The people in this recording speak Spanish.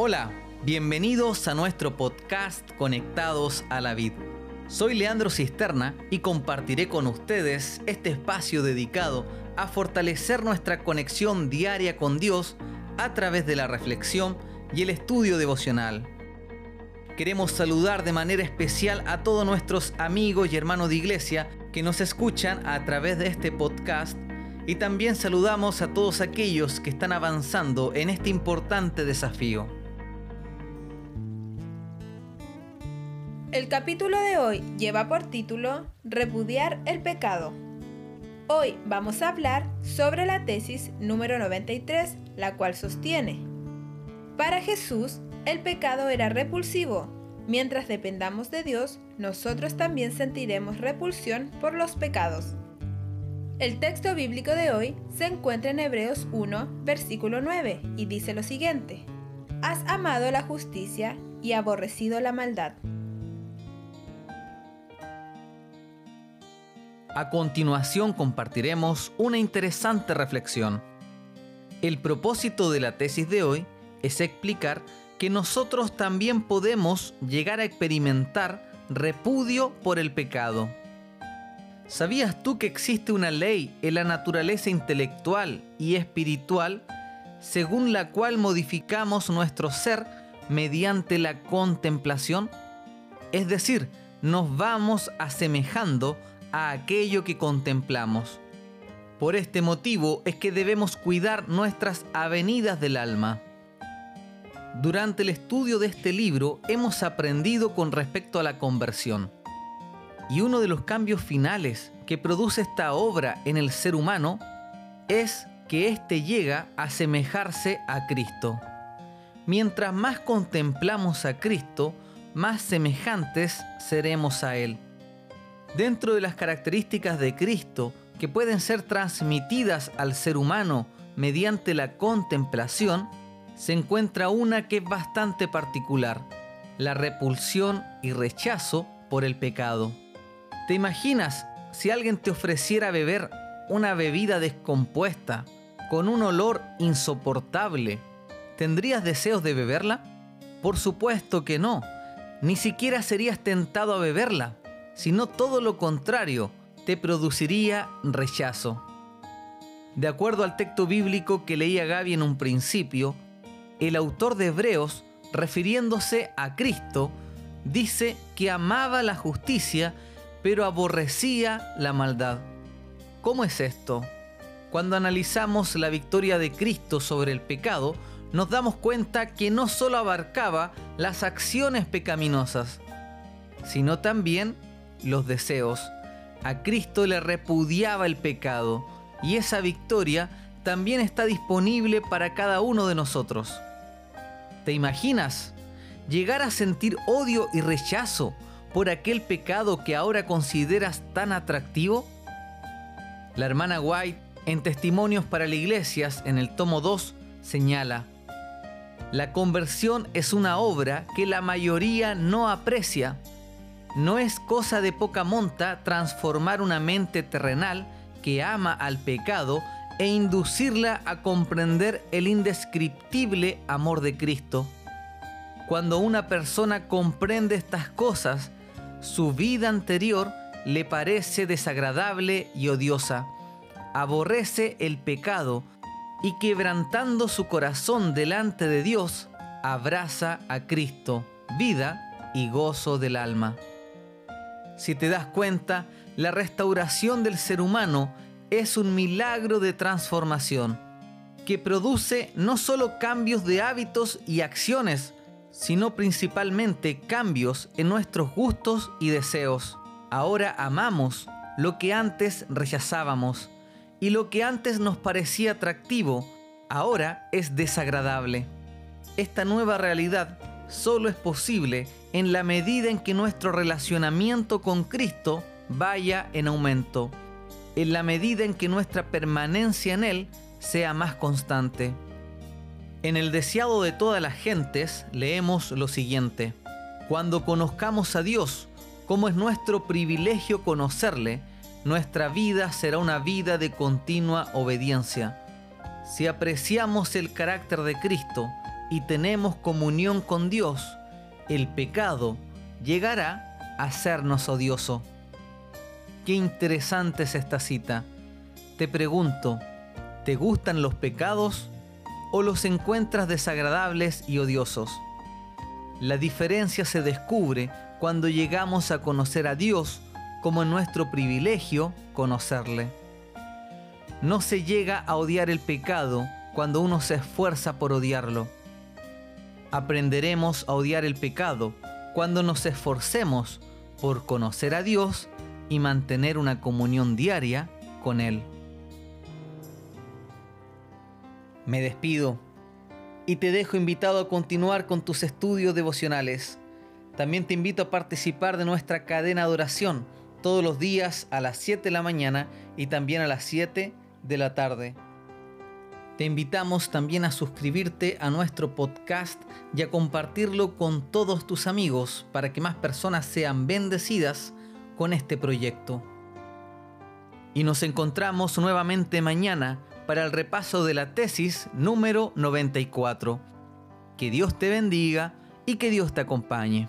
Hola, bienvenidos a nuestro podcast Conectados a la Vid. Soy Leandro Cisterna y compartiré con ustedes este espacio dedicado a fortalecer nuestra conexión diaria con Dios a través de la reflexión y el estudio devocional. Queremos saludar de manera especial a todos nuestros amigos y hermanos de iglesia que nos escuchan a través de este podcast y también saludamos a todos aquellos que están avanzando en este importante desafío. El capítulo de hoy lleva por título Repudiar el pecado. Hoy vamos a hablar sobre la tesis número 93, la cual sostiene, para Jesús el pecado era repulsivo. Mientras dependamos de Dios, nosotros también sentiremos repulsión por los pecados. El texto bíblico de hoy se encuentra en Hebreos 1, versículo 9, y dice lo siguiente, Has amado la justicia y aborrecido la maldad. A continuación compartiremos una interesante reflexión. El propósito de la tesis de hoy es explicar que nosotros también podemos llegar a experimentar repudio por el pecado. ¿Sabías tú que existe una ley en la naturaleza intelectual y espiritual según la cual modificamos nuestro ser mediante la contemplación? Es decir, nos vamos asemejando a aquello que contemplamos. Por este motivo es que debemos cuidar nuestras avenidas del alma. Durante el estudio de este libro hemos aprendido con respecto a la conversión. Y uno de los cambios finales que produce esta obra en el ser humano es que éste llega a asemejarse a Cristo. Mientras más contemplamos a Cristo, más semejantes seremos a Él. Dentro de las características de Cristo que pueden ser transmitidas al ser humano mediante la contemplación, se encuentra una que es bastante particular, la repulsión y rechazo por el pecado. ¿Te imaginas si alguien te ofreciera beber una bebida descompuesta con un olor insoportable? ¿Tendrías deseos de beberla? Por supuesto que no. Ni siquiera serías tentado a beberla, sino todo lo contrario, te produciría rechazo. De acuerdo al texto bíblico que leía Gaby en un principio, el autor de Hebreos, refiriéndose a Cristo, dice que amaba la justicia, pero aborrecía la maldad. ¿Cómo es esto? Cuando analizamos la victoria de Cristo sobre el pecado, nos damos cuenta que no solo abarcaba las acciones pecaminosas, sino también los deseos. A Cristo le repudiaba el pecado y esa victoria también está disponible para cada uno de nosotros. ¿Te imaginas llegar a sentir odio y rechazo por aquel pecado que ahora consideras tan atractivo? La hermana White, en Testimonios para las Iglesias, en el tomo 2, señala, La conversión es una obra que la mayoría no aprecia. No es cosa de poca monta transformar una mente terrenal que ama al pecado e inducirla a comprender el indescriptible amor de Cristo. Cuando una persona comprende estas cosas, su vida anterior le parece desagradable y odiosa, aborrece el pecado y quebrantando su corazón delante de Dios, abraza a Cristo, vida y gozo del alma. Si te das cuenta, la restauración del ser humano es un milagro de transformación que produce no solo cambios de hábitos y acciones, sino principalmente cambios en nuestros gustos y deseos. Ahora amamos lo que antes rechazábamos y lo que antes nos parecía atractivo, ahora es desagradable. Esta nueva realidad solo es posible en la medida en que nuestro relacionamiento con Cristo vaya en aumento en la medida en que nuestra permanencia en Él sea más constante. En el deseado de todas las gentes leemos lo siguiente, cuando conozcamos a Dios, como es nuestro privilegio conocerle, nuestra vida será una vida de continua obediencia. Si apreciamos el carácter de Cristo, y tenemos comunión con Dios, el pecado llegará a hacernos odioso. Qué interesante es esta cita. Te pregunto, ¿te gustan los pecados o los encuentras desagradables y odiosos? La diferencia se descubre cuando llegamos a conocer a Dios como nuestro privilegio conocerle. No se llega a odiar el pecado cuando uno se esfuerza por odiarlo. Aprenderemos a odiar el pecado cuando nos esforcemos por conocer a Dios y mantener una comunión diaria con Él. Me despido y te dejo invitado a continuar con tus estudios devocionales. También te invito a participar de nuestra cadena de oración todos los días a las 7 de la mañana y también a las 7 de la tarde. Te invitamos también a suscribirte a nuestro podcast y a compartirlo con todos tus amigos para que más personas sean bendecidas con este proyecto. Y nos encontramos nuevamente mañana para el repaso de la tesis número 94. Que Dios te bendiga y que Dios te acompañe.